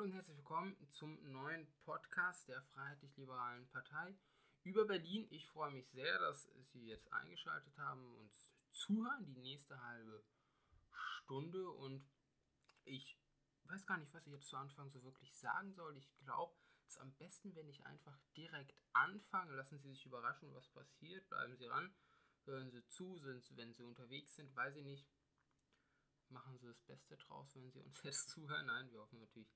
Hallo und herzlich willkommen zum neuen Podcast der Freiheitlich-Liberalen Partei über Berlin. Ich freue mich sehr, dass Sie jetzt eingeschaltet haben und zuhören, die nächste halbe Stunde. Und ich weiß gar nicht, was ich jetzt zu Anfang so wirklich sagen soll. Ich glaube, es ist am besten, wenn ich einfach direkt anfange. Lassen Sie sich überraschen, was passiert. Bleiben Sie ran, hören Sie zu, sind, wenn Sie unterwegs sind, weiß ich nicht. Machen Sie das Beste draus, wenn Sie uns jetzt zuhören. Nein, wir hoffen natürlich,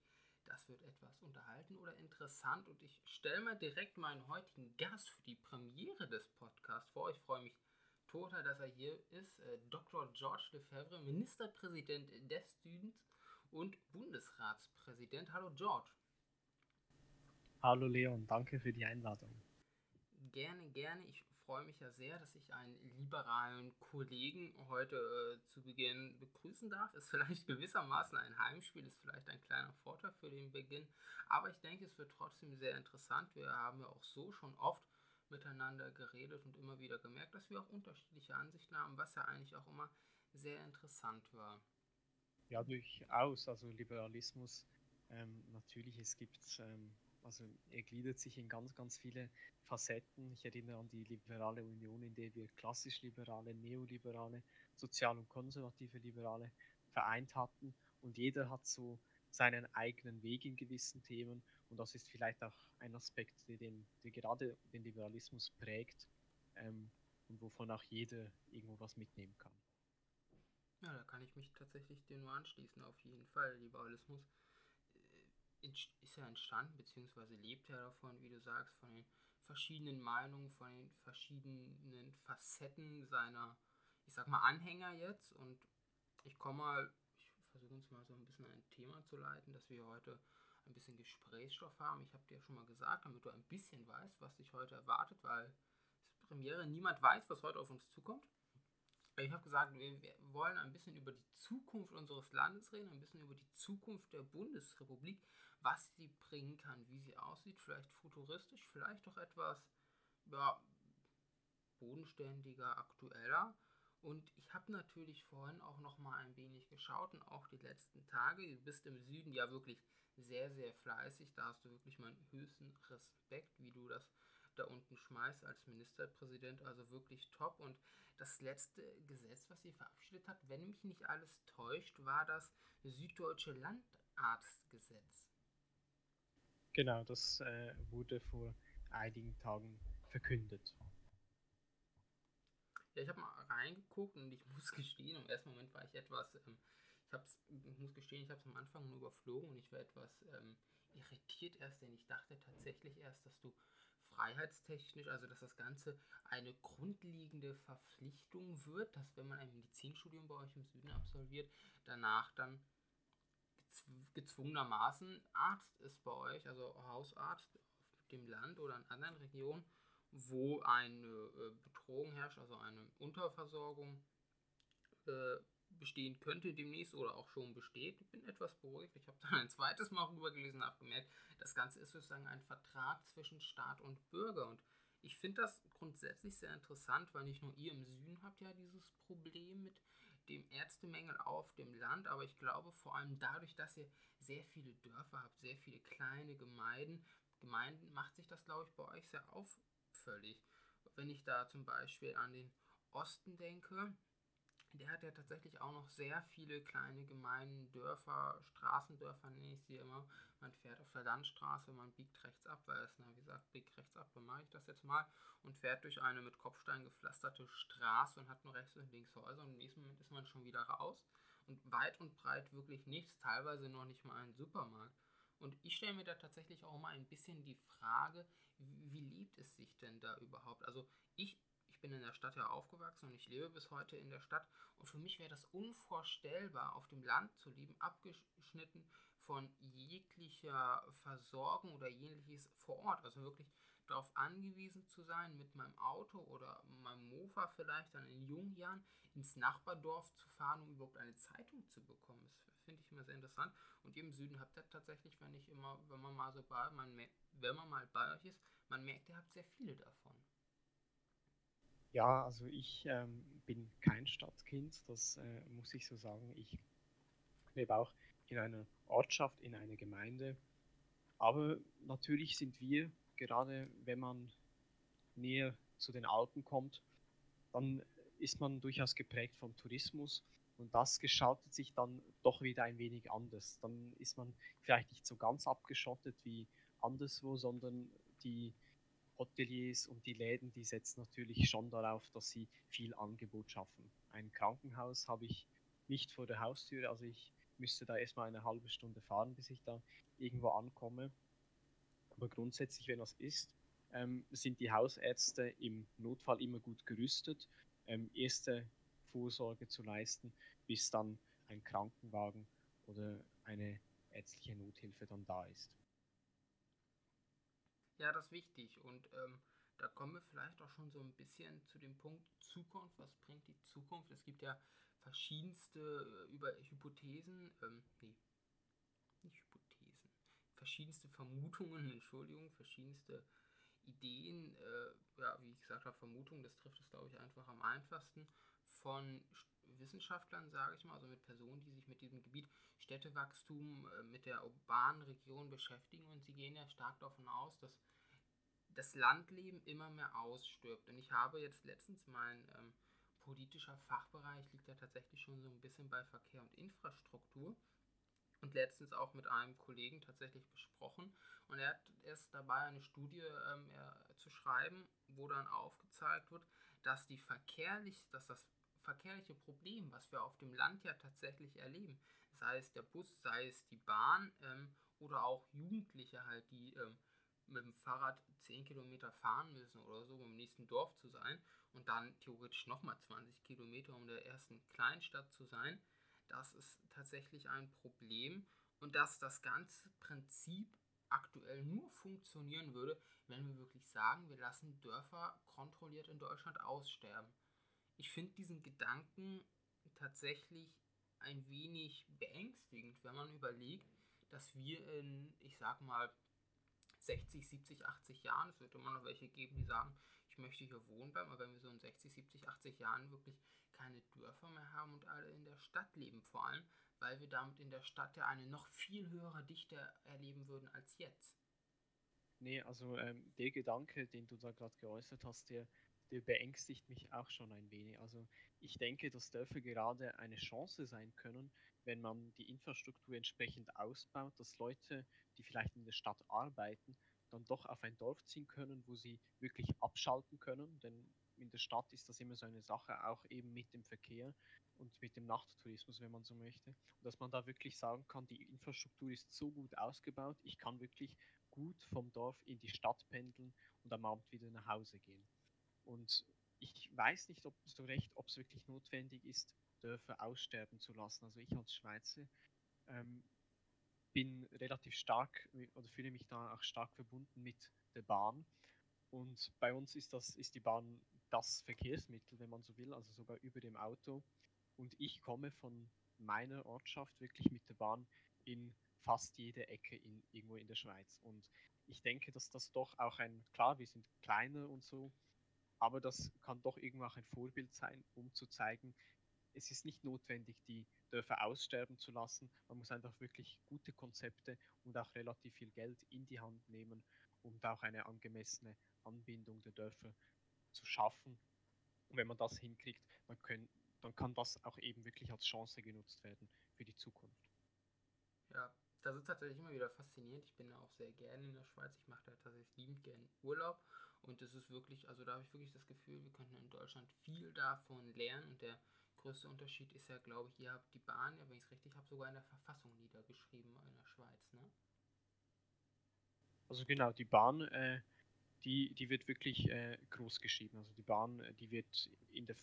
das wird etwas unterhalten oder interessant. Und ich stelle mal direkt meinen heutigen Gast für die Premiere des Podcasts vor. Ich freue mich total, dass er hier ist. Äh, Dr. George Lefebvre, Ministerpräsident des Südens und Bundesratspräsident. Hallo George. Hallo Leon, danke für die Einladung. Gerne, gerne. Ich freue mich ja sehr, dass ich einen liberalen Kollegen heute äh, zu Beginn begrüßen darf. Ist vielleicht gewissermaßen ein Heimspiel, ist vielleicht ein kleiner Vorteil für den Beginn. Aber ich denke, es wird trotzdem sehr interessant. Wir haben ja auch so schon oft miteinander geredet und immer wieder gemerkt, dass wir auch unterschiedliche Ansichten haben, was ja eigentlich auch immer sehr interessant war. Ja, durchaus. Also Liberalismus, ähm, natürlich, es gibt ähm, also er gliedert sich in ganz, ganz viele Facetten. Ich erinnere an die Liberale Union, in der wir klassisch Liberale, Neoliberale, Sozial- und konservative Liberale vereint hatten. Und jeder hat so seinen eigenen Weg in gewissen Themen. Und das ist vielleicht auch ein Aspekt, der, den, der gerade den Liberalismus prägt ähm, und wovon auch jeder irgendwo was mitnehmen kann. Ja, da kann ich mich tatsächlich dir nur anschließen, auf jeden Fall. Liberalismus ist ja entstanden, beziehungsweise lebt ja davon, wie du sagst, von den verschiedenen Meinungen, von den verschiedenen Facetten seiner, ich sag mal, Anhänger jetzt. Und ich komme mal, ich versuche uns mal so ein bisschen ein Thema zu leiten, dass wir heute ein bisschen Gesprächsstoff haben. Ich habe dir schon mal gesagt, damit du ein bisschen weißt, was dich heute erwartet, weil Premiere, niemand weiß, was heute auf uns zukommt. Ich habe gesagt, wir wollen ein bisschen über die Zukunft unseres Landes reden, ein bisschen über die Zukunft der Bundesrepublik, was sie bringen kann, wie sie aussieht, vielleicht futuristisch, vielleicht doch etwas ja, bodenständiger, aktueller. Und ich habe natürlich vorhin auch noch mal ein wenig geschaut und auch die letzten Tage. Du bist im Süden ja wirklich sehr, sehr fleißig. Da hast du wirklich meinen höchsten Respekt, wie du das da unten schmeißt als Ministerpräsident. Also wirklich top. Und das letzte Gesetz, was sie verabschiedet hat, wenn mich nicht alles täuscht, war das Süddeutsche Landarztgesetz. Genau, das äh, wurde vor einigen Tagen verkündet. Ja, ich habe mal reingeguckt und ich muss gestehen, im ersten Moment war ich etwas, ähm, ich, hab's, ich muss gestehen, ich habe es am Anfang nur überflogen und ich war etwas ähm, irritiert erst, denn ich dachte tatsächlich erst, dass du freiheitstechnisch, also dass das Ganze eine grundlegende Verpflichtung wird, dass wenn man ein Medizinstudium bei euch im Süden absolviert, danach dann gezwungenermaßen Arzt ist bei euch, also Hausarzt auf dem Land oder in anderen Regionen, wo eine äh, Bedrohung herrscht, also eine Unterversorgung äh, bestehen könnte demnächst oder auch schon besteht. Ich bin etwas beruhigt. Ich habe dann ein zweites Mal rübergelesen und habe gemerkt, das Ganze ist sozusagen ein Vertrag zwischen Staat und Bürger. Und ich finde das grundsätzlich sehr interessant, weil nicht nur ihr im Süden habt ja dieses Problem mit dem Ärztemangel auf dem Land, aber ich glaube vor allem dadurch, dass ihr sehr viele Dörfer habt, sehr viele kleine Gemeinden, Gemeinden macht sich das, glaube ich, bei euch sehr auffällig. Wenn ich da zum Beispiel an den Osten denke, der hat ja tatsächlich auch noch sehr viele kleine Gemeinden, Dörfer, Straßendörfer nenne ich sie immer. Man fährt auf der Landstraße, man biegt rechts ab, weil es, na, wie gesagt, biegt rechts ab, dann mache ich das jetzt mal und fährt durch eine mit Kopfstein gepflasterte Straße und hat nur rechts und links Häuser und im nächsten Moment ist man schon wieder raus und weit und breit wirklich nichts, teilweise noch nicht mal ein Supermarkt. Und ich stelle mir da tatsächlich auch mal ein bisschen die Frage, wie lebt es sich denn da überhaupt? Also ich bin in der Stadt ja aufgewachsen und ich lebe bis heute in der Stadt. Und für mich wäre das unvorstellbar, auf dem Land zu leben, abgeschnitten von jeglicher Versorgung oder ähnliches vor Ort. Also wirklich darauf angewiesen zu sein, mit meinem Auto oder meinem Mofa vielleicht dann in jungen Jahren ins Nachbardorf zu fahren, um überhaupt eine Zeitung zu bekommen. Das finde ich immer sehr interessant. Und ihr im Süden habt ihr tatsächlich, wenn ich immer, wenn man mal so bei, man, wenn man mal bei euch ist, man merkt, ihr habt sehr viele davon. Ja, also ich ähm, bin kein Stadtkind, das äh, muss ich so sagen. Ich lebe auch in einer Ortschaft, in einer Gemeinde. Aber natürlich sind wir, gerade wenn man näher zu den Alpen kommt, dann ist man durchaus geprägt vom Tourismus und das gestaltet sich dann doch wieder ein wenig anders. Dann ist man vielleicht nicht so ganz abgeschottet wie anderswo, sondern die Hoteliers und die Läden, die setzen natürlich schon darauf, dass sie viel Angebot schaffen. Ein Krankenhaus habe ich nicht vor der Haustür, also ich müsste da erstmal eine halbe Stunde fahren, bis ich da irgendwo ankomme. Aber grundsätzlich, wenn das ist, ähm, sind die Hausärzte im Notfall immer gut gerüstet, ähm, erste Vorsorge zu leisten, bis dann ein Krankenwagen oder eine ärztliche Nothilfe dann da ist. Ja, das ist wichtig und ähm, da kommen wir vielleicht auch schon so ein bisschen zu dem Punkt Zukunft. Was bringt die Zukunft? Es gibt ja verschiedenste äh, über Hypothesen, ähm, nee, nicht Hypothesen, verschiedenste Vermutungen, Entschuldigung, verschiedenste Ideen, äh, ja, wie ich gesagt habe, Vermutungen, das trifft es, glaube ich, einfach am einfachsten von Wissenschaftlern, sage ich mal, also mit Personen, die sich mit diesem Gebiet Städtewachstum, äh, mit der urbanen Region beschäftigen und sie gehen ja stark davon aus, dass das Landleben immer mehr ausstirbt. Und ich habe jetzt letztens mein ähm, politischer Fachbereich liegt ja tatsächlich schon so ein bisschen bei Verkehr und Infrastruktur und letztens auch mit einem Kollegen tatsächlich besprochen. Und er hat erst dabei eine Studie ähm, zu schreiben, wo dann aufgezeigt wird, dass die verkehrlich, dass das verkehrliche Problem, was wir auf dem Land ja tatsächlich erleben, sei es der Bus, sei es die Bahn ähm, oder auch Jugendliche halt, die ähm, mit dem Fahrrad 10 Kilometer fahren müssen oder so, um im nächsten Dorf zu sein und dann theoretisch nochmal 20 Kilometer, um der ersten Kleinstadt zu sein, das ist tatsächlich ein Problem. Und dass das ganze Prinzip aktuell nur funktionieren würde, wenn wir wirklich sagen, wir lassen Dörfer kontrolliert in Deutschland aussterben. Ich finde diesen Gedanken tatsächlich ein wenig beängstigend, wenn man überlegt, dass wir in, ich sag mal, 60, 70, 80 Jahren, es wird immer noch welche geben, die sagen, ich möchte hier wohnen bleiben, aber wenn wir so in 60, 70, 80 Jahren wirklich keine Dörfer mehr haben und alle in der Stadt leben, vor allem, weil wir damit in der Stadt ja eine noch viel höhere Dichte erleben würden als jetzt. Nee, also ähm, der Gedanke, den du da gerade geäußert hast, der, der beängstigt mich auch schon ein wenig. Also ich denke, dass Dörfer gerade eine Chance sein können, wenn man die Infrastruktur entsprechend ausbaut, dass Leute, die vielleicht in der Stadt arbeiten, dann doch auf ein Dorf ziehen können, wo sie wirklich abschalten können. Denn in der Stadt ist das immer so eine Sache, auch eben mit dem Verkehr und mit dem Nachttourismus, wenn man so möchte. Und dass man da wirklich sagen kann, die Infrastruktur ist so gut ausgebaut, ich kann wirklich gut vom Dorf in die Stadt pendeln und am Abend wieder nach Hause gehen. Und ich weiß nicht, ob so recht, ob es wirklich notwendig ist, Dörfer aussterben zu lassen. Also ich als Schweizer ähm, bin relativ stark oder fühle mich da auch stark verbunden mit der Bahn. Und bei uns ist das, ist die Bahn das Verkehrsmittel, wenn man so will, also sogar über dem Auto. Und ich komme von meiner Ortschaft wirklich mit der Bahn in fast jede Ecke in, irgendwo in der Schweiz. Und ich denke, dass das doch auch ein, klar, wir sind kleiner und so, aber das kann doch irgendwo auch ein Vorbild sein, um zu zeigen, es ist nicht notwendig, die Dörfer aussterben zu lassen. Man muss einfach wirklich gute Konzepte und auch relativ viel Geld in die Hand nehmen, um da auch eine angemessene Anbindung der Dörfer zu schaffen. Und wenn man das hinkriegt, dann, können, dann kann das auch eben wirklich als Chance genutzt werden für die Zukunft. Ja, das ist tatsächlich immer wieder faszinierend. Ich bin auch sehr gerne in der Schweiz. Ich mache da tatsächlich liebend gerne Urlaub. Und es ist wirklich, also da habe ich wirklich das Gefühl, wir könnten in Deutschland viel davon lernen. Und der größte Unterschied ist ja, glaube ich, ihr habt die Bahn, wenn ich es richtig habe, sogar in der Verfassung niedergeschrieben in der Schweiz, ne? Also genau, die Bahn, äh, die, die wird wirklich äh, groß geschrieben. Also die Bahn, äh, die wird in der,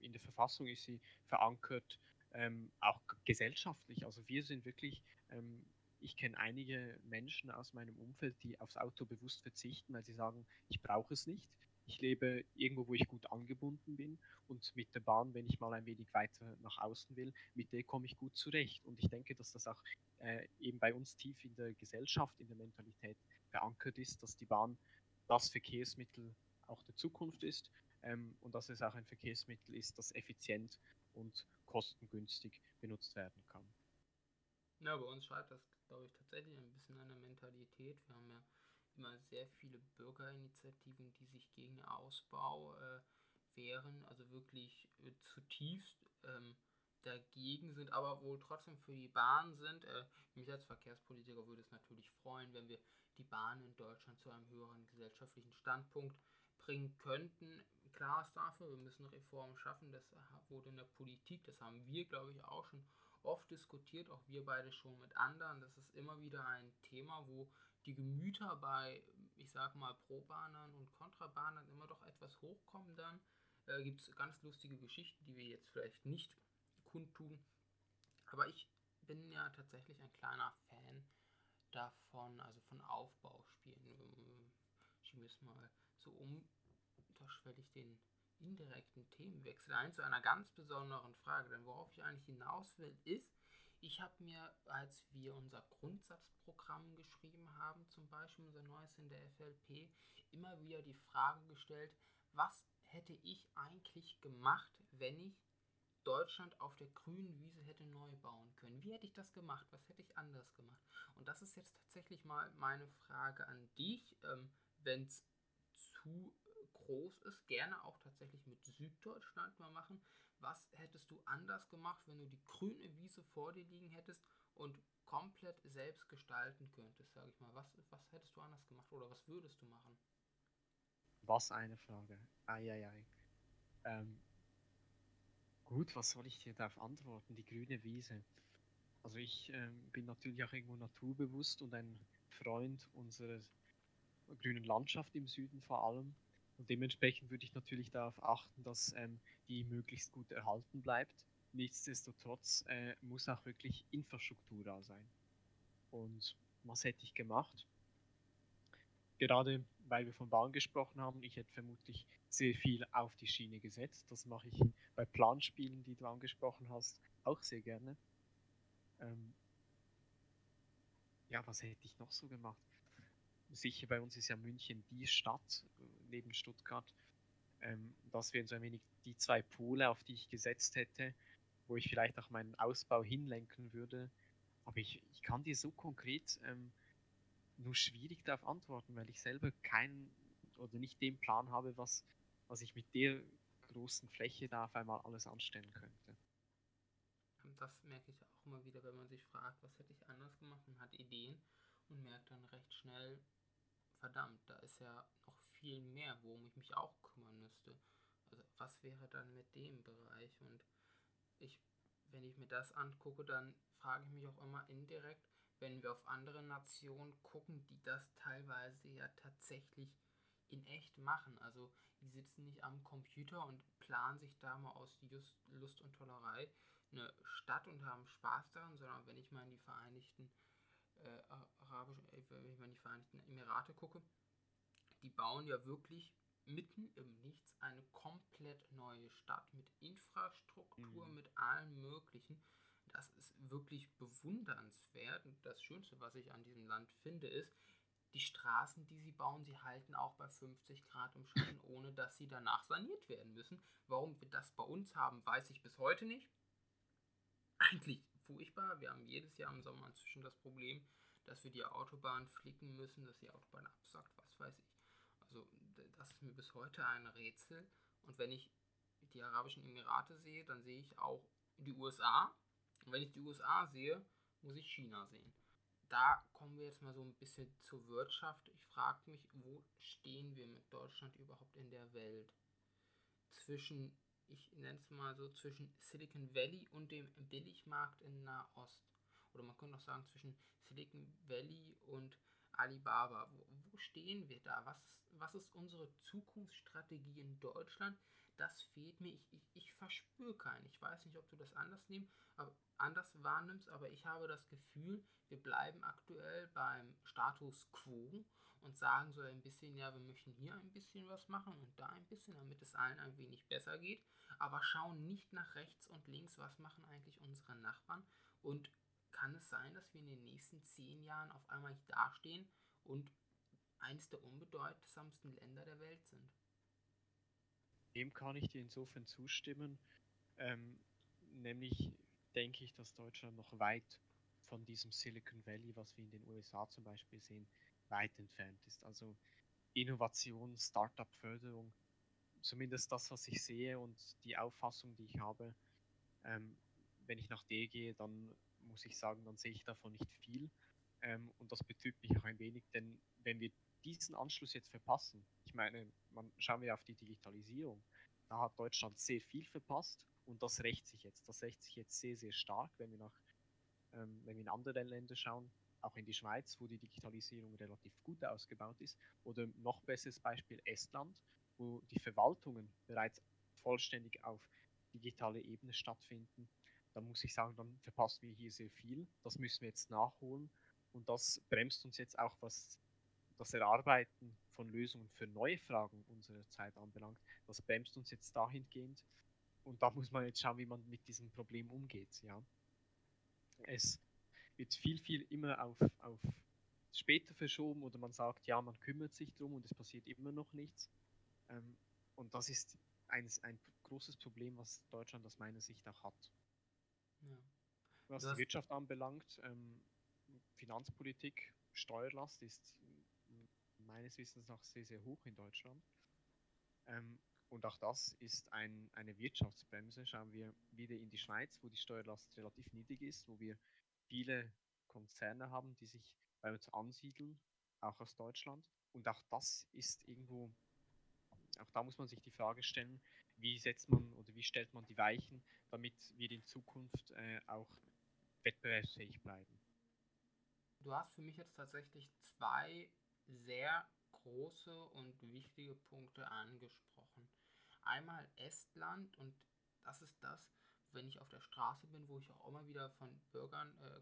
in der Verfassung ist sie verankert, ähm, auch gesellschaftlich. Also wir sind wirklich, ähm, ich kenne einige Menschen aus meinem Umfeld, die aufs Auto bewusst verzichten, weil sie sagen, ich brauche es nicht. Ich lebe irgendwo, wo ich gut angebunden bin und mit der Bahn, wenn ich mal ein wenig weiter nach außen will, mit der komme ich gut zurecht. Und ich denke, dass das auch äh, eben bei uns tief in der Gesellschaft, in der Mentalität verankert ist, dass die Bahn das Verkehrsmittel auch der Zukunft ist ähm, und dass es auch ein Verkehrsmittel ist, das effizient und kostengünstig benutzt werden kann. Ja, bei uns scheitert das, glaube ich, tatsächlich ein bisschen an der Mentalität. Wir haben ja immer sehr viele Bürgerinitiativen, die sich gegen Ausbau äh, wehren, also wirklich äh, zutiefst ähm, dagegen sind, aber wohl trotzdem für die Bahn sind. Äh, mich als Verkehrspolitiker würde es natürlich freuen, wenn wir die Bahn in Deutschland zu einem höheren gesellschaftlichen Standpunkt bringen könnten. Klar ist dafür, wir müssen Reformen schaffen, das wurde in der Politik, das haben wir, glaube ich, auch schon oft diskutiert, auch wir beide schon mit anderen. Das ist immer wieder ein Thema, wo die Gemüter bei, ich sag mal, Probahnern und Kontrabahnern immer doch etwas hochkommen dann. Äh, Gibt es ganz lustige Geschichten, die wir jetzt vielleicht nicht kundtun. Aber ich bin ja tatsächlich ein kleiner Fan davon, also von Aufbauspielen. Schieben wir es mal so um, unterschwellig den indirekten Themenwechsel ein zu einer ganz besonderen Frage. Denn worauf ich eigentlich hinaus will, ist, ich habe mir, als wir unser Grundsatzprogramm geschrieben haben, zum Beispiel unser neues in der FLP, immer wieder die Frage gestellt, was hätte ich eigentlich gemacht, wenn ich Deutschland auf der grünen Wiese hätte neu bauen können? Wie hätte ich das gemacht? Was hätte ich anders gemacht? Und das ist jetzt tatsächlich mal meine Frage an dich, ähm, wenn es zu groß ist, gerne auch tatsächlich mit Süddeutschland mal machen. Was hättest du anders gemacht, wenn du die grüne Wiese vor dir liegen hättest und komplett selbst gestalten könntest, sage ich mal? Was, was hättest du anders gemacht oder was würdest du machen? Was eine Frage. Eieiei. Ähm, gut, was soll ich dir darauf antworten? Die grüne Wiese. Also ich ähm, bin natürlich auch irgendwo naturbewusst und ein Freund unserer grünen Landschaft im Süden vor allem. Und dementsprechend würde ich natürlich darauf achten, dass ähm, die möglichst gut erhalten bleibt. Nichtsdestotrotz äh, muss auch wirklich Infrastruktur da sein. Und was hätte ich gemacht? Gerade weil wir von Bahn gesprochen haben, ich hätte vermutlich sehr viel auf die Schiene gesetzt. Das mache ich bei Planspielen, die du angesprochen hast, auch sehr gerne. Ähm ja, was hätte ich noch so gemacht? Sicher bei uns ist ja München die Stadt äh, neben Stuttgart. Ähm, das wären so ein wenig die zwei Pole, auf die ich gesetzt hätte, wo ich vielleicht auch meinen Ausbau hinlenken würde. Aber ich, ich kann dir so konkret ähm, nur schwierig darauf antworten, weil ich selber keinen oder nicht den Plan habe, was, was ich mit der großen Fläche da auf einmal alles anstellen könnte. Das merke ich auch immer wieder, wenn man sich fragt, was hätte ich anders gemacht und hat Ideen und merkt dann recht schnell, verdammt, da ist ja noch viel mehr, worum ich mich auch kümmern müsste. Also was wäre dann mit dem Bereich? Und ich, wenn ich mir das angucke, dann frage ich mich auch immer indirekt, wenn wir auf andere Nationen gucken, die das teilweise ja tatsächlich in echt machen. Also die sitzen nicht am Computer und planen sich da mal aus Just, Lust und Tollerei eine Stadt und haben Spaß daran, sondern wenn ich mal in die Vereinigten äh, arabischen, äh, wenn ich mal in die Vereinigten Emirate gucke, die bauen ja wirklich mitten im Nichts eine komplett neue Stadt mit Infrastruktur, mhm. mit allem Möglichen. Das ist wirklich bewundernswert. Und das Schönste, was ich an diesem Land finde, ist, die Straßen, die sie bauen, sie halten auch bei 50 Grad im Schatten, ohne dass sie danach saniert werden müssen. Warum wir das bei uns haben, weiß ich bis heute nicht. Eigentlich furchtbar. Wir haben jedes Jahr im Sommer inzwischen das Problem, dass wir die Autobahn flicken müssen, dass die Autobahn absackt, was weiß ich. Also das ist mir bis heute ein Rätsel. Und wenn ich die Arabischen Emirate sehe, dann sehe ich auch die USA. Und wenn ich die USA sehe, muss ich China sehen. Da kommen wir jetzt mal so ein bisschen zur Wirtschaft. Ich frage mich, wo stehen wir mit Deutschland überhaupt in der Welt? Zwischen ich nenne es mal so, zwischen Silicon Valley und dem Billigmarkt in Nahost. Oder man könnte auch sagen, zwischen Silicon Valley und Alibaba. Wo, wo stehen wir da? Was, was ist unsere Zukunftsstrategie in Deutschland? Das fehlt mir. Ich, ich, ich verspüre keinen. Ich weiß nicht, ob du das anders, nehmen, anders wahrnimmst, aber ich habe das Gefühl, wir bleiben aktuell beim Status quo und sagen so ein bisschen, ja, wir möchten hier ein bisschen was machen und da ein bisschen, damit es allen ein wenig besser geht, aber schauen nicht nach rechts und links, was machen eigentlich unsere Nachbarn und kann es sein, dass wir in den nächsten zehn Jahren auf einmal dastehen und eines der unbedeutsamsten Länder der Welt sind? Dem kann ich dir insofern zustimmen. Ähm, nämlich denke ich, dass Deutschland noch weit von diesem Silicon Valley, was wir in den USA zum Beispiel sehen, weit entfernt ist. Also Innovation, Startup-Förderung, zumindest das, was ich sehe und die Auffassung, die ich habe, ähm, wenn ich nach D gehe, dann muss ich sagen, dann sehe ich davon nicht viel. Ähm, und das betrübt mich auch ein wenig, denn wenn wir diesen Anschluss jetzt verpassen, ich meine, man, schauen wir auf die Digitalisierung, da hat Deutschland sehr viel verpasst und das rächt sich jetzt. Das rächt sich jetzt sehr, sehr stark, wenn wir nach, ähm, wenn wir in andere Länder schauen, auch in die Schweiz, wo die Digitalisierung relativ gut ausgebaut ist. Oder noch besseres Beispiel Estland, wo die Verwaltungen bereits vollständig auf digitale Ebene stattfinden. Da muss ich sagen, dann verpassen wir hier sehr viel. Das müssen wir jetzt nachholen. Und das bremst uns jetzt auch, was das Erarbeiten von Lösungen für neue Fragen unserer Zeit anbelangt. Das bremst uns jetzt dahingehend. Und da muss man jetzt schauen, wie man mit diesem Problem umgeht. Ja. Es wird viel, viel immer auf, auf später verschoben oder man sagt, ja, man kümmert sich drum und es passiert immer noch nichts. Ähm, und das ist ein, ein großes Problem, was Deutschland aus meiner Sicht auch hat. Ja. Was die Wirtschaft anbelangt, ähm, Finanzpolitik, Steuerlast ist meines Wissens nach sehr, sehr hoch in Deutschland. Ähm, und auch das ist ein, eine Wirtschaftsbremse. Schauen wir wieder in die Schweiz, wo die Steuerlast relativ niedrig ist, wo wir viele Konzerne haben, die sich bei uns ansiedeln, auch aus Deutschland. Und auch das ist irgendwo, auch da muss man sich die Frage stellen, wie setzt man oder wie stellt man die Weichen, damit wir in Zukunft äh, auch wettbewerbsfähig bleiben. Du hast für mich jetzt tatsächlich zwei sehr große und wichtige Punkte angesprochen. Einmal Estland und das ist das, wenn ich auf der Straße bin, wo ich auch immer wieder von Bürgern äh,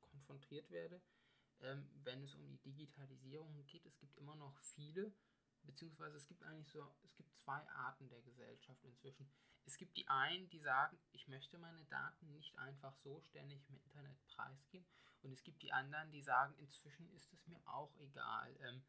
konfrontiert werde, ähm, wenn es um die Digitalisierung geht. Es gibt immer noch viele, beziehungsweise es gibt eigentlich so, es gibt zwei Arten der Gesellschaft inzwischen. Es gibt die einen, die sagen, ich möchte meine Daten nicht einfach so ständig im Internet preisgeben. Und es gibt die anderen, die sagen, inzwischen ist es mir auch egal. Ähm,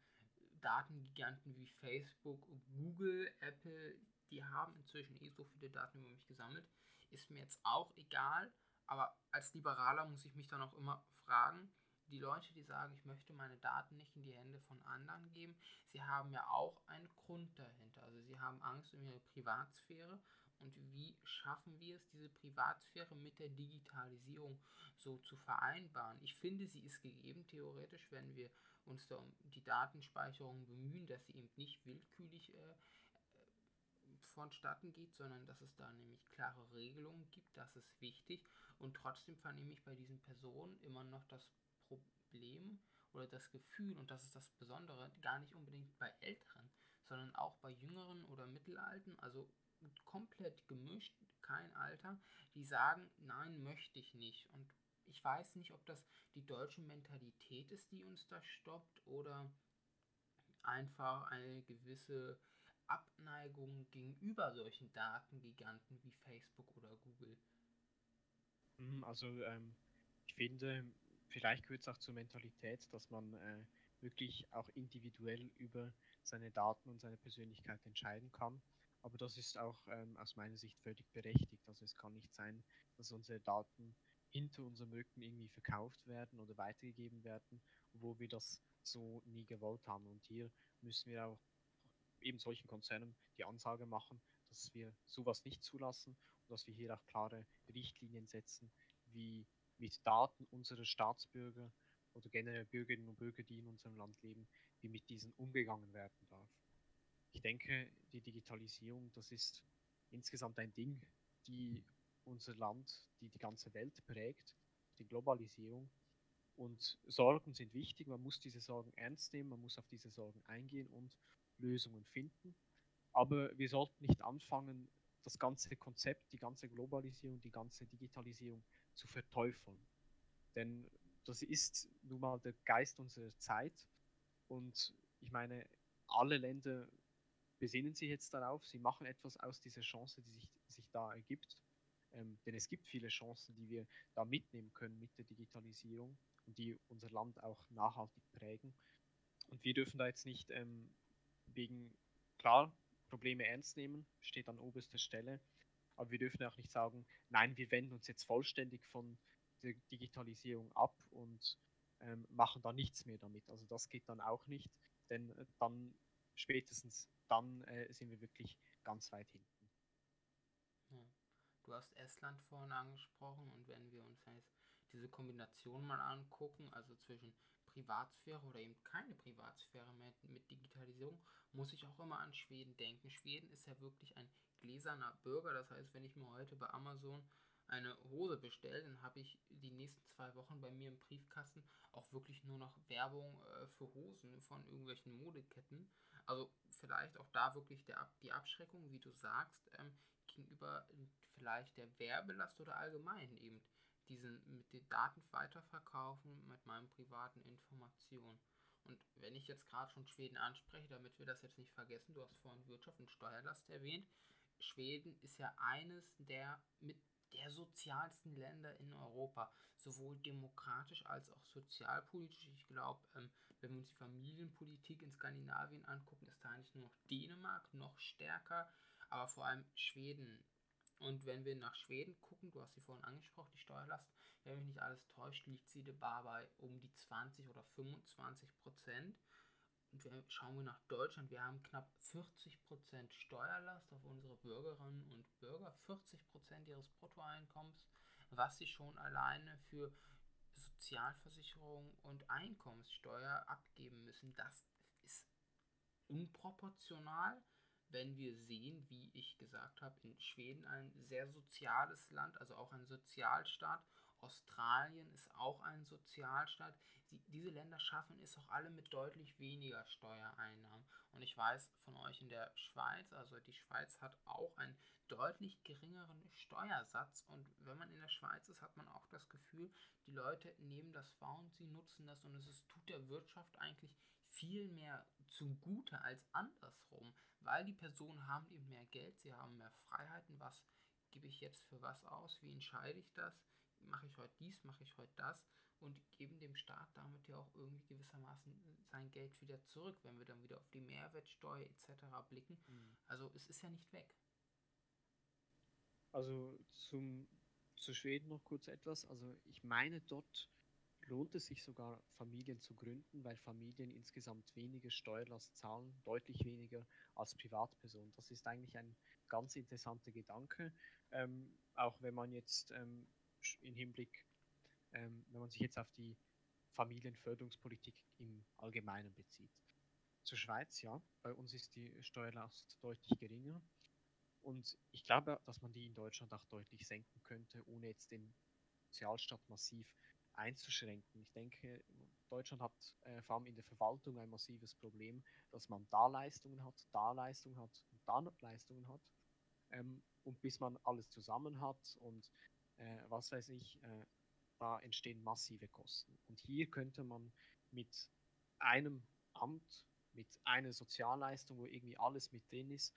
Datengiganten wie Facebook, Google, Apple, die haben inzwischen eh so viele Daten über mich gesammelt. Ist mir jetzt auch egal, aber als Liberaler muss ich mich dann auch immer fragen, die Leute, die sagen, ich möchte meine Daten nicht in die Hände von anderen geben, sie haben ja auch einen Grund dahinter. Also sie haben Angst um ihre Privatsphäre. Und wie schaffen wir es, diese Privatsphäre mit der Digitalisierung so zu vereinbaren? Ich finde, sie ist gegeben, theoretisch, wenn wir uns da um die Datenspeicherung bemühen, dass sie eben nicht willkürlich äh, vonstatten geht, sondern dass es da nämlich klare Regelungen gibt, das ist wichtig. Und trotzdem vernehme ich bei diesen Personen immer noch das Problem oder das Gefühl, und das ist das Besondere, gar nicht unbedingt bei Älteren, sondern auch bei Jüngeren oder Mittelalten, also komplett gemischt, kein Alter, die sagen, nein, möchte ich nicht. Und ich weiß nicht, ob das die deutsche Mentalität ist, die uns da stoppt, oder einfach eine gewisse Abneigung gegenüber solchen Datengiganten wie Facebook oder Google? Hm, also ähm, ich finde, vielleicht gehört es auch zur Mentalität, dass man äh, wirklich auch individuell über seine Daten und seine Persönlichkeit entscheiden kann. Aber das ist auch ähm, aus meiner Sicht völlig berechtigt. Also es kann nicht sein, dass unsere Daten hinter unserem Rücken irgendwie verkauft werden oder weitergegeben werden, wo wir das so nie gewollt haben. Und hier müssen wir auch eben solchen Konzernen die Ansage machen, dass wir sowas nicht zulassen und dass wir hier auch klare Richtlinien setzen, wie mit Daten unserer Staatsbürger oder generell Bürgerinnen und Bürger, die in unserem Land leben, wie mit diesen umgegangen werden darf. Ich denke, die Digitalisierung, das ist insgesamt ein Ding, die unser Land, die die ganze Welt prägt, die Globalisierung. Und Sorgen sind wichtig, man muss diese Sorgen ernst nehmen, man muss auf diese Sorgen eingehen und Lösungen finden. Aber wir sollten nicht anfangen, das ganze Konzept, die ganze Globalisierung, die ganze Digitalisierung zu verteufeln. Denn das ist nun mal der Geist unserer Zeit. Und ich meine, alle Länder besinnen sich jetzt darauf, sie machen etwas aus dieser Chance, die sich, sich da ergibt. Ähm, denn es gibt viele Chancen, die wir da mitnehmen können mit der Digitalisierung und die unser Land auch nachhaltig prägen. Und wir dürfen da jetzt nicht ähm, wegen, klar, Probleme ernst nehmen, steht an oberster Stelle. Aber wir dürfen auch nicht sagen, nein, wir wenden uns jetzt vollständig von der Digitalisierung ab und ähm, machen dann nichts mehr damit. Also das geht dann auch nicht, denn äh, dann spätestens dann äh, sind wir wirklich ganz weit hinten. Ja. Du hast Estland vorhin angesprochen und wenn wir uns jetzt diese Kombination mal angucken, also zwischen Privatsphäre oder eben keine Privatsphäre mehr mit Digitalisierung, muss ich auch immer an Schweden denken. Schweden ist ja wirklich ein gläserner Bürger, das heißt, wenn ich mir heute bei Amazon eine Hose bestelle, dann habe ich die nächsten zwei Wochen bei mir im Briefkasten auch wirklich nur noch Werbung äh, für Hosen von irgendwelchen Modeketten. Also vielleicht auch da wirklich der, die Abschreckung, wie du sagst, ähm, gegenüber vielleicht der Werbelast oder allgemein eben diesen mit den Daten weiterverkaufen mit meinen privaten Informationen. Und wenn ich jetzt gerade schon Schweden anspreche, damit wir das jetzt nicht vergessen, du hast vorhin Wirtschaft und Steuerlast erwähnt. Schweden ist ja eines der mit der sozialsten Länder in Europa, sowohl demokratisch als auch sozialpolitisch. Ich glaube, ähm, wenn wir uns die Familienpolitik in Skandinavien angucken, ist da eigentlich nur noch Dänemark noch stärker, aber vor allem Schweden und wenn wir nach Schweden gucken, du hast sie vorhin angesprochen, die Steuerlast, wenn mich nicht alles täuscht, liegt sie dabei um die 20 oder 25 Prozent. Und wir, schauen wir nach Deutschland, wir haben knapp 40 Prozent Steuerlast auf unsere Bürgerinnen und Bürger, 40 Prozent ihres Bruttoeinkommens, was sie schon alleine für Sozialversicherung und Einkommenssteuer abgeben müssen. Das ist unproportional wenn wir sehen, wie ich gesagt habe, in Schweden ein sehr soziales Land, also auch ein Sozialstaat. Australien ist auch ein Sozialstaat. Sie, diese Länder schaffen es auch alle mit deutlich weniger Steuereinnahmen. Und ich weiß von euch in der Schweiz, also die Schweiz hat auch einen deutlich geringeren Steuersatz. Und wenn man in der Schweiz ist, hat man auch das Gefühl, die Leute nehmen das wahr und sie nutzen das. Und es ist, tut der Wirtschaft eigentlich viel mehr zugute als andersrum, weil die Personen haben eben mehr Geld, sie haben mehr Freiheiten, was gebe ich jetzt für was aus, wie entscheide ich das, mache ich heute dies, mache ich heute das und geben dem Staat damit ja auch irgendwie gewissermaßen sein Geld wieder zurück, wenn wir dann wieder auf die Mehrwertsteuer etc. blicken. Mhm. Also es ist ja nicht weg. Also zum, zu Schweden noch kurz etwas. Also ich meine dort lohnt es sich sogar, Familien zu gründen, weil Familien insgesamt weniger Steuerlast zahlen, deutlich weniger als Privatpersonen. Das ist eigentlich ein ganz interessanter Gedanke, ähm, auch wenn man jetzt ähm, im Hinblick, ähm, wenn man sich jetzt auf die Familienförderungspolitik im Allgemeinen bezieht. Zur Schweiz, ja, bei uns ist die Steuerlast deutlich geringer. Und ich glaube, dass man die in Deutschland auch deutlich senken könnte, ohne jetzt den Sozialstaat massiv einzuschränken. Ich denke, Deutschland hat äh, vor allem in der Verwaltung ein massives Problem, dass man da Leistungen hat, da Leistungen hat und da Leistungen hat. Ähm, und bis man alles zusammen hat und äh, was weiß ich, äh, da entstehen massive Kosten. Und hier könnte man mit einem Amt, mit einer Sozialleistung, wo irgendwie alles mit drin ist,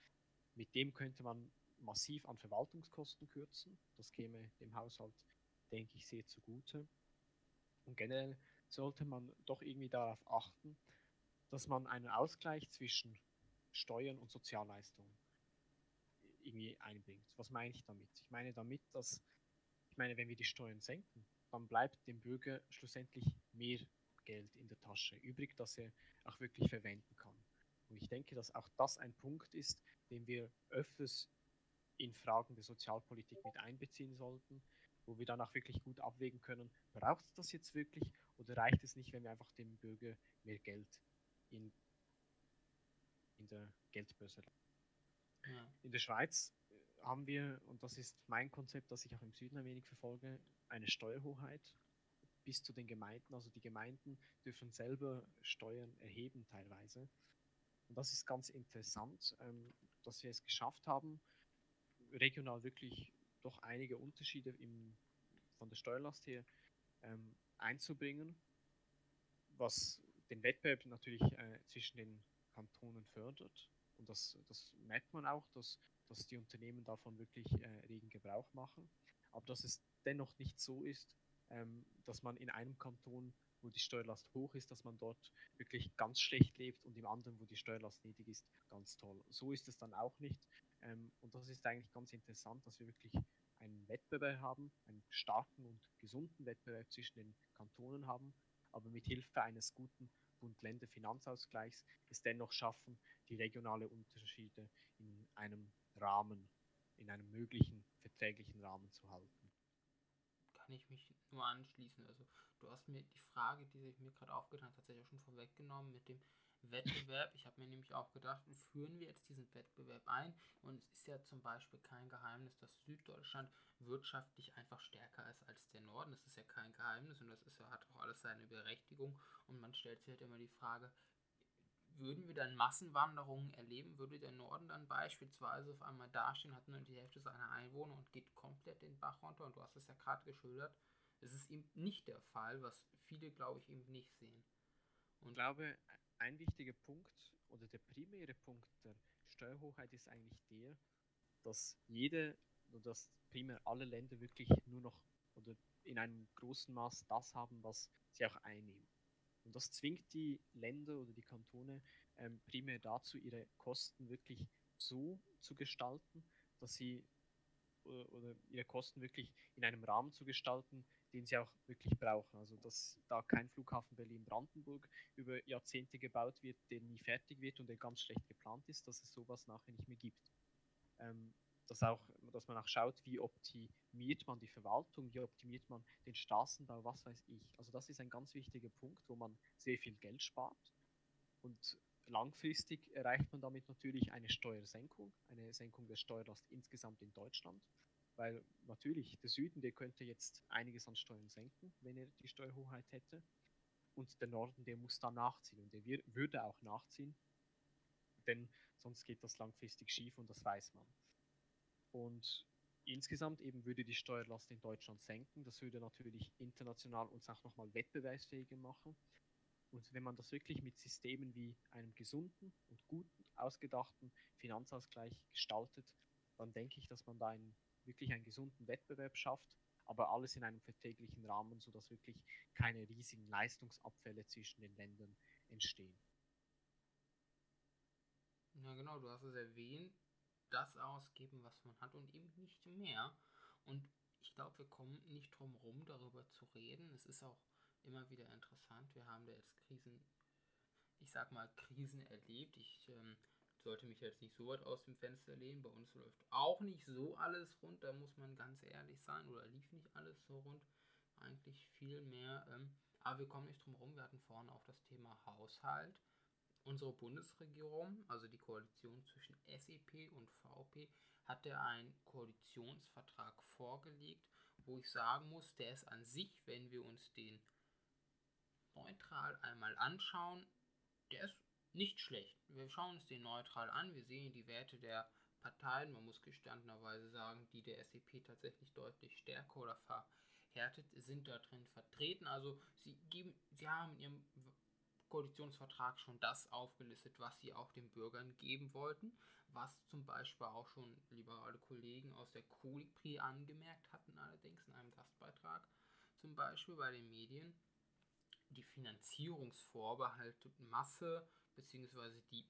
mit dem könnte man massiv an Verwaltungskosten kürzen. Das käme dem Haushalt, denke ich, sehr zugute. Und generell sollte man doch irgendwie darauf achten, dass man einen Ausgleich zwischen Steuern und Sozialleistungen irgendwie einbringt. Was meine ich damit? Ich meine damit, dass, ich meine, wenn wir die Steuern senken, dann bleibt dem Bürger schlussendlich mehr Geld in der Tasche übrig, das er auch wirklich verwenden kann. Und ich denke, dass auch das ein Punkt ist, den wir öfters in Fragen der Sozialpolitik mit einbeziehen sollten, wo wir dann auch wirklich gut abwägen können, braucht es das jetzt wirklich oder reicht es nicht, wenn wir einfach dem Bürger mehr Geld in, in der Geldbörse ja. In der Schweiz äh, haben wir, und das ist mein Konzept, das ich auch im Süden ein wenig verfolge, eine Steuerhoheit bis zu den Gemeinden. Also die Gemeinden dürfen selber Steuern erheben teilweise. Und das ist ganz interessant, ähm, dass wir es geschafft haben, regional wirklich doch einige Unterschiede im, von der Steuerlast her ähm, einzubringen, was den Wettbewerb natürlich äh, zwischen den Kantonen fördert. Und das, das merkt man auch, dass, dass die Unternehmen davon wirklich äh, regen Gebrauch machen. Aber dass es dennoch nicht so ist, ähm, dass man in einem Kanton, wo die Steuerlast hoch ist, dass man dort wirklich ganz schlecht lebt und im anderen, wo die Steuerlast niedrig ist, ganz toll. So ist es dann auch nicht. Ähm, und das ist eigentlich ganz interessant, dass wir wirklich einen Wettbewerb haben, einen starken und gesunden Wettbewerb zwischen den Kantonen haben, aber mit Hilfe eines guten Bund-Länder-Finanzausgleichs es dennoch schaffen, die regionalen Unterschiede in einem Rahmen, in einem möglichen verträglichen Rahmen zu halten. Kann ich mich nur anschließen. Also du hast mir die Frage, die sich mir gerade aufgetan hat, tatsächlich auch schon vorweggenommen mit dem Wettbewerb. Ich habe mir nämlich auch gedacht, führen wir jetzt diesen Wettbewerb ein? Und es ist ja zum Beispiel kein Geheimnis, dass Süddeutschland wirtschaftlich einfach stärker ist als der Norden. Das ist ja kein Geheimnis und das ist hat auch alles seine Berechtigung. Und man stellt sich halt immer die Frage, würden wir dann Massenwanderungen erleben? Würde der Norden dann beispielsweise auf einmal dastehen, hat nur die Hälfte seiner Einwohner und geht komplett den Bach runter? Und du hast es ja gerade geschildert. Es ist eben nicht der Fall, was viele, glaube ich, eben nicht sehen. Und ich glaube, ein wichtiger Punkt oder der primäre Punkt der Steuerhochheit ist eigentlich der, dass jede oder dass primär alle Länder wirklich nur noch oder in einem großen Maß das haben, was sie auch einnehmen. Und das zwingt die Länder oder die Kantone ähm, primär dazu, ihre Kosten wirklich so zu gestalten, dass sie oder, oder ihre Kosten wirklich in einem Rahmen zu gestalten, den sie auch wirklich brauchen. Also dass da kein Flughafen Berlin-Brandenburg über Jahrzehnte gebaut wird, der nie fertig wird und der ganz schlecht geplant ist, dass es sowas nachher nicht mehr gibt. Ähm, dass, auch, dass man auch schaut, wie optimiert man die Verwaltung, wie optimiert man den Straßenbau, was weiß ich. Also das ist ein ganz wichtiger Punkt, wo man sehr viel Geld spart. Und langfristig erreicht man damit natürlich eine Steuersenkung, eine Senkung der Steuerlast insgesamt in Deutschland. Weil natürlich, der Süden, der könnte jetzt einiges an Steuern senken, wenn er die Steuerhoheit hätte. Und der Norden, der muss da nachziehen. Und der würde auch nachziehen, denn sonst geht das langfristig schief und das weiß man. Und insgesamt eben würde die Steuerlast in Deutschland senken. Das würde natürlich international uns auch nochmal wettbewerbsfähiger machen. Und wenn man das wirklich mit Systemen wie einem gesunden und guten, ausgedachten Finanzausgleich gestaltet, dann denke ich, dass man da einen wirklich einen gesunden Wettbewerb schafft, aber alles in einem verträglichen Rahmen, sodass wirklich keine riesigen Leistungsabfälle zwischen den Ländern entstehen. Ja, genau, du hast es erwähnt, das ausgeben, was man hat und eben nicht mehr. Und ich glaube, wir kommen nicht drum herum, darüber zu reden. Es ist auch immer wieder interessant. Wir haben da jetzt Krisen, ich sag mal, Krisen erlebt. Ich ähm, sollte mich jetzt nicht so weit aus dem Fenster lehnen. Bei uns läuft auch nicht so alles rund, da muss man ganz ehrlich sein. Oder lief nicht alles so rund. Eigentlich viel mehr. Ähm, aber wir kommen nicht drum herum. Wir hatten vorne auch das Thema Haushalt. Unsere Bundesregierung, also die Koalition zwischen SEP und VP, hatte einen Koalitionsvertrag vorgelegt, wo ich sagen muss, der ist an sich, wenn wir uns den neutral einmal anschauen, der ist nicht schlecht. Wir schauen uns den neutral an, wir sehen die Werte der Parteien, man muss gestandenerweise sagen, die der SEP tatsächlich deutlich stärker oder verhärtet sind da drin vertreten. Also sie geben, sie haben in ihrem Koalitionsvertrag schon das aufgelistet, was sie auch den Bürgern geben wollten, was zum Beispiel auch schon liberale Kollegen aus der Kolibri angemerkt hatten, allerdings in einem Gastbeitrag, zum Beispiel bei den Medien, die Finanzierungsvorbehalte Masse beziehungsweise die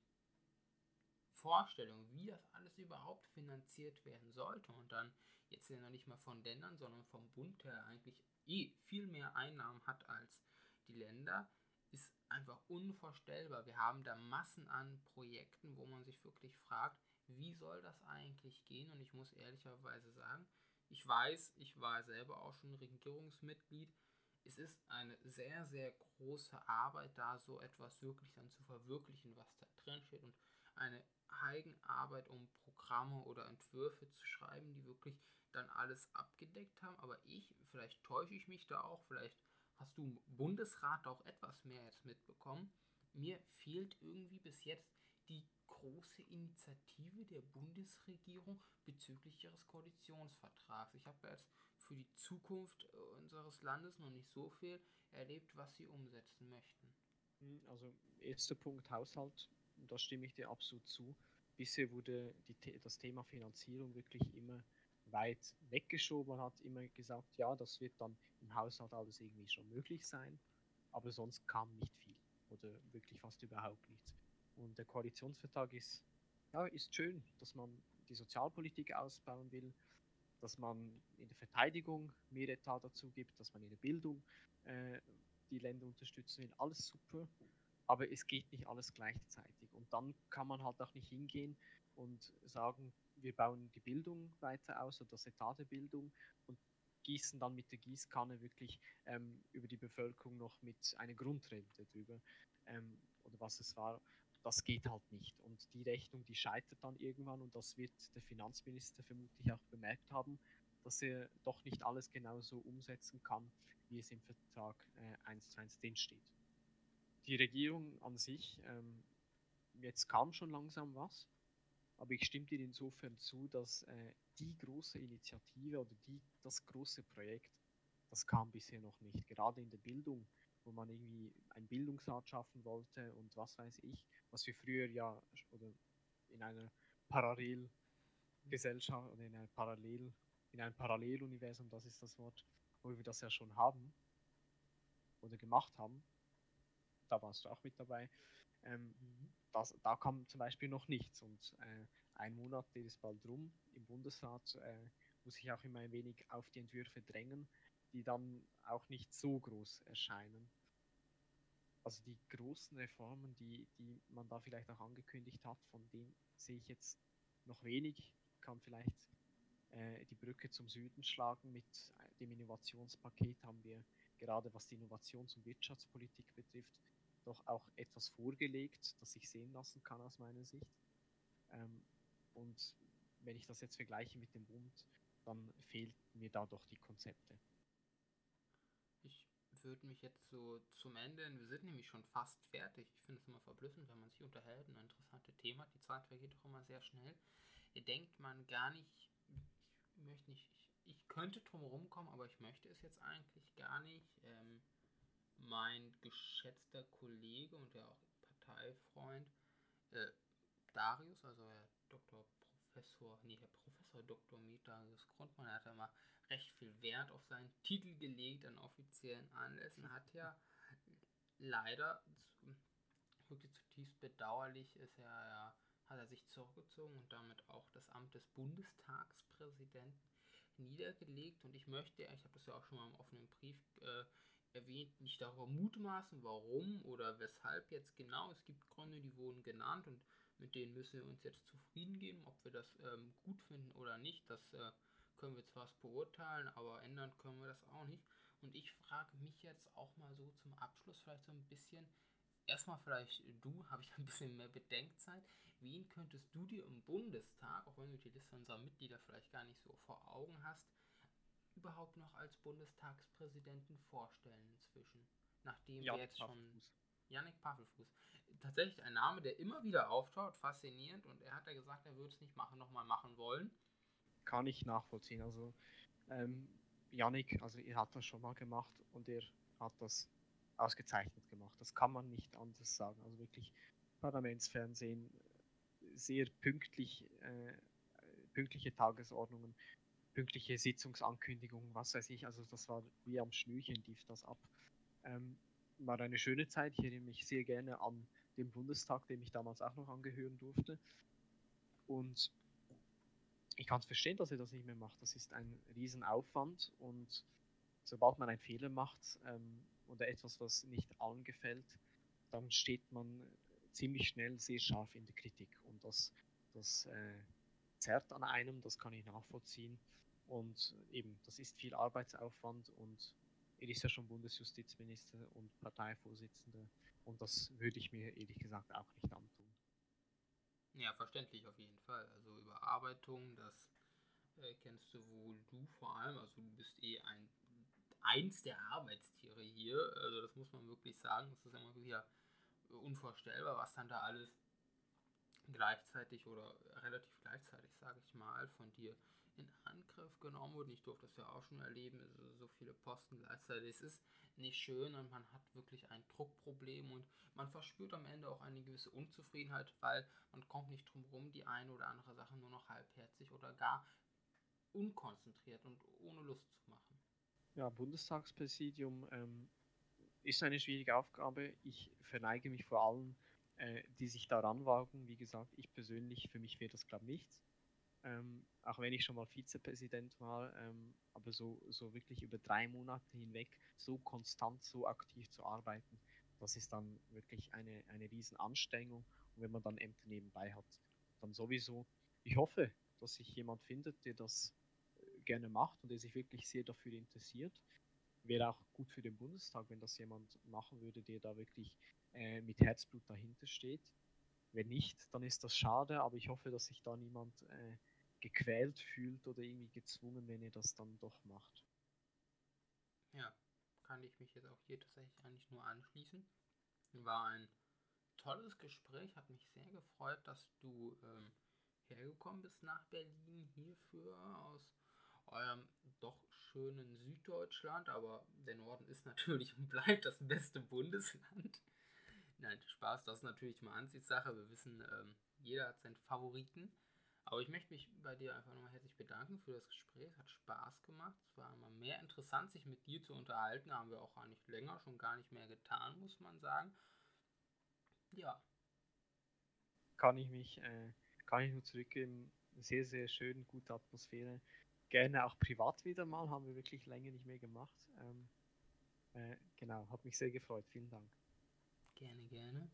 Vorstellung, wie das alles überhaupt finanziert werden sollte und dann jetzt ja noch nicht mal von Ländern, sondern vom Bund her eigentlich eh viel mehr Einnahmen hat als die Länder, ist einfach unvorstellbar. Wir haben da Massen an Projekten, wo man sich wirklich fragt, wie soll das eigentlich gehen? Und ich muss ehrlicherweise sagen, ich weiß, ich war selber auch schon Regierungsmitglied, es ist eine sehr, sehr große Arbeit, da so etwas wirklich dann zu verwirklichen, was da drin steht und eine Eigenarbeit, um Programme oder Entwürfe zu schreiben, die wirklich dann alles abgedeckt haben. Aber ich, vielleicht täusche ich mich da auch, vielleicht hast du im Bundesrat auch etwas mehr jetzt mitbekommen. Mir fehlt irgendwie bis jetzt die große Initiative der Bundesregierung bezüglich ihres Koalitionsvertrags. Ich habe jetzt für die Zukunft äh, unseres Landes noch nicht so viel erlebt, was sie umsetzen möchten. Hm, also erster Punkt Haushalt, da stimme ich dir absolut zu. Bisher wurde die, das Thema Finanzierung wirklich immer weit weggeschoben. Man hat immer gesagt, ja, das wird dann im Haushalt alles irgendwie schon möglich sein, aber sonst kam nicht viel oder wirklich fast überhaupt nichts. Und der Koalitionsvertrag ist, ja, ist schön, dass man die Sozialpolitik ausbauen will, dass man in der Verteidigung mehr Etat dazu gibt, dass man in der Bildung äh, die Länder unterstützen will. Alles super, aber es geht nicht alles gleichzeitig. Und dann kann man halt auch nicht hingehen und sagen, wir bauen die Bildung weiter aus oder das Etat der Bildung und gießen dann mit der Gießkanne wirklich ähm, über die Bevölkerung noch mit einer Grundrente drüber ähm, oder was es war. Das geht halt nicht. Und die Rechnung, die scheitert dann irgendwann und das wird der Finanzminister vermutlich auch bemerkt haben, dass er doch nicht alles genauso umsetzen kann, wie es im Vertrag äh, 1 zu 1 drin steht. Die Regierung an sich, ähm, jetzt kam schon langsam was, aber ich stimme dir insofern zu, dass äh, die große Initiative oder die, das große Projekt, das kam bisher noch nicht. Gerade in der Bildung, wo man irgendwie ein Bildungsrat schaffen wollte und was weiß ich, was wir früher ja oder in einer Parallelgesellschaft oder in einer Parallel, in einem Paralleluniversum, das ist das Wort, wo wir das ja schon haben oder gemacht haben. Da warst du auch mit dabei. Ähm, das, da kam zum Beispiel noch nichts und äh, ein Monat geht es bald rum. Im Bundesrat äh, muss ich auch immer ein wenig auf die Entwürfe drängen, die dann auch nicht so groß erscheinen. Also die großen Reformen, die, die man da vielleicht auch angekündigt hat, von denen sehe ich jetzt noch wenig. Kann vielleicht äh, die Brücke zum Süden schlagen. Mit äh, dem Innovationspaket haben wir gerade was die Innovations- und Wirtschaftspolitik betrifft, doch auch etwas vorgelegt, das sich sehen lassen kann aus meiner Sicht. Ähm, und wenn ich das jetzt vergleiche mit dem Bund, dann fehlt mir da doch die Konzepte. Würde mich jetzt so zum Ende, wir sind nämlich schon fast fertig. Ich finde es immer verblüffend, wenn man sich unterhält, ein interessantes Thema. Die Zeit vergeht doch immer sehr schnell. Ihr denkt man gar nicht, ich möchte nicht, ich, ich könnte drum rumkommen, aber ich möchte es jetzt eigentlich gar nicht. Ähm, mein geschätzter Kollege und ja auch Parteifreund äh, Darius, also Herr Dr. Professor, nee, Herr Professor Dr. Metarius Grundmann, hat ja mal recht viel Wert auf seinen Titel gelegt an offiziellen Anlässen, hat ja leider wirklich zutiefst bedauerlich ist er ja, hat er sich zurückgezogen und damit auch das Amt des Bundestagspräsidenten niedergelegt und ich möchte, ich habe das ja auch schon mal im offenen Brief äh, erwähnt, nicht darüber mutmaßen, warum oder weshalb jetzt genau. Es gibt Gründe, die wurden genannt und mit denen müssen wir uns jetzt zufrieden geben. Ob wir das ähm, gut finden oder nicht, das äh, können wir zwar beurteilen, aber ändern können wir das auch nicht. Und ich frage mich jetzt auch mal so zum Abschluss vielleicht so ein bisschen, erstmal vielleicht du, habe ich ein bisschen mehr Bedenkzeit. Wen könntest du dir im Bundestag, auch wenn du die Liste unserer Mitglieder vielleicht gar nicht so vor Augen hast, überhaupt noch als Bundestagspräsidenten vorstellen inzwischen? Nachdem ja, wir jetzt schon. Yannick Pafelfuß. Tatsächlich ein Name, der immer wieder auftaucht, faszinierend. Und er hat ja gesagt, er würde es nicht machen, nochmal machen wollen. Kann ich nachvollziehen. Also, ähm, Yannick, also er hat das schon mal gemacht und er hat das ausgezeichnet gemacht. Das kann man nicht anders sagen. Also wirklich Parlamentsfernsehen, sehr pünktlich, äh, pünktliche Tagesordnungen, pünktliche Sitzungsankündigungen, was weiß ich. Also das war wie am Schnürchen lief das ab. Ähm, war eine schöne Zeit. Ich erinnere mich sehr gerne an den Bundestag, dem ich damals auch noch angehören durfte. Und ich kann es verstehen, dass er das nicht mehr macht. Das ist ein Riesenaufwand und sobald man einen Fehler macht ähm, oder etwas, was nicht allen gefällt, dann steht man ziemlich schnell sehr scharf in der Kritik. Und das, das äh, zerrt an einem, das kann ich nachvollziehen. Und eben, das ist viel Arbeitsaufwand und er ist ja schon Bundesjustizminister und Parteivorsitzender und das würde ich mir ehrlich gesagt auch nicht antun. Ja, verständlich auf jeden Fall. Also Überarbeitung, das äh, kennst du wohl du vor allem. Also du bist eh ein eins der Arbeitstiere hier. Also das muss man wirklich sagen. Das ist immer wieder unvorstellbar, was dann da alles gleichzeitig oder relativ gleichzeitig, sage ich mal, von dir in Angriff genommen wurde. Ich durfte das ja auch schon erleben, so viele Posten gleichzeitig. Es ist nicht schön und man hat wirklich ein Druckproblem und man verspürt am Ende auch eine gewisse Unzufriedenheit, weil man kommt nicht drum rum, die eine oder andere Sache nur noch halbherzig oder gar unkonzentriert und ohne Lust zu machen. Ja, Bundestagspräsidium ähm, ist eine schwierige Aufgabe. Ich verneige mich vor allen, äh, die sich daran wagen. Wie gesagt, ich persönlich, für mich wäre das, glaube ich, nichts. Ähm, auch wenn ich schon mal Vizepräsident war, ähm, aber so, so wirklich über drei Monate hinweg so konstant, so aktiv zu arbeiten, das ist dann wirklich eine, eine riesen Anstrengung. Und wenn man dann Ämter nebenbei hat, dann sowieso. Ich hoffe, dass sich jemand findet, der das äh, gerne macht und der sich wirklich sehr dafür interessiert. Wäre auch gut für den Bundestag, wenn das jemand machen würde, der da wirklich äh, mit Herzblut dahinter steht. Wenn nicht, dann ist das schade, aber ich hoffe, dass sich da niemand äh, gequält fühlt oder irgendwie gezwungen, wenn er das dann doch macht. Ja, kann ich mich jetzt auch hier tatsächlich eigentlich nur anschließen. War ein tolles Gespräch, hat mich sehr gefreut, dass du ähm, hergekommen bist nach Berlin hierfür aus eurem doch schönen Süddeutschland, aber der Norden ist natürlich und bleibt das beste Bundesland. Nein, Spaß, das ist natürlich mal Ansichtssache. Wir wissen, ähm, jeder hat seinen Favoriten. Aber ich möchte mich bei dir einfach nochmal herzlich bedanken für das Gespräch. Hat Spaß gemacht. Es war immer mehr interessant, sich mit dir zu unterhalten. Haben wir auch gar nicht länger, schon gar nicht mehr getan, muss man sagen. Ja. Kann ich mich, äh, kann ich nur zurückgeben. Sehr, sehr schön, gute Atmosphäre. Gerne auch privat wieder mal, haben wir wirklich länger nicht mehr gemacht. Ähm, äh, genau, hat mich sehr gefreut. Vielen Dank. Gerne, gerne.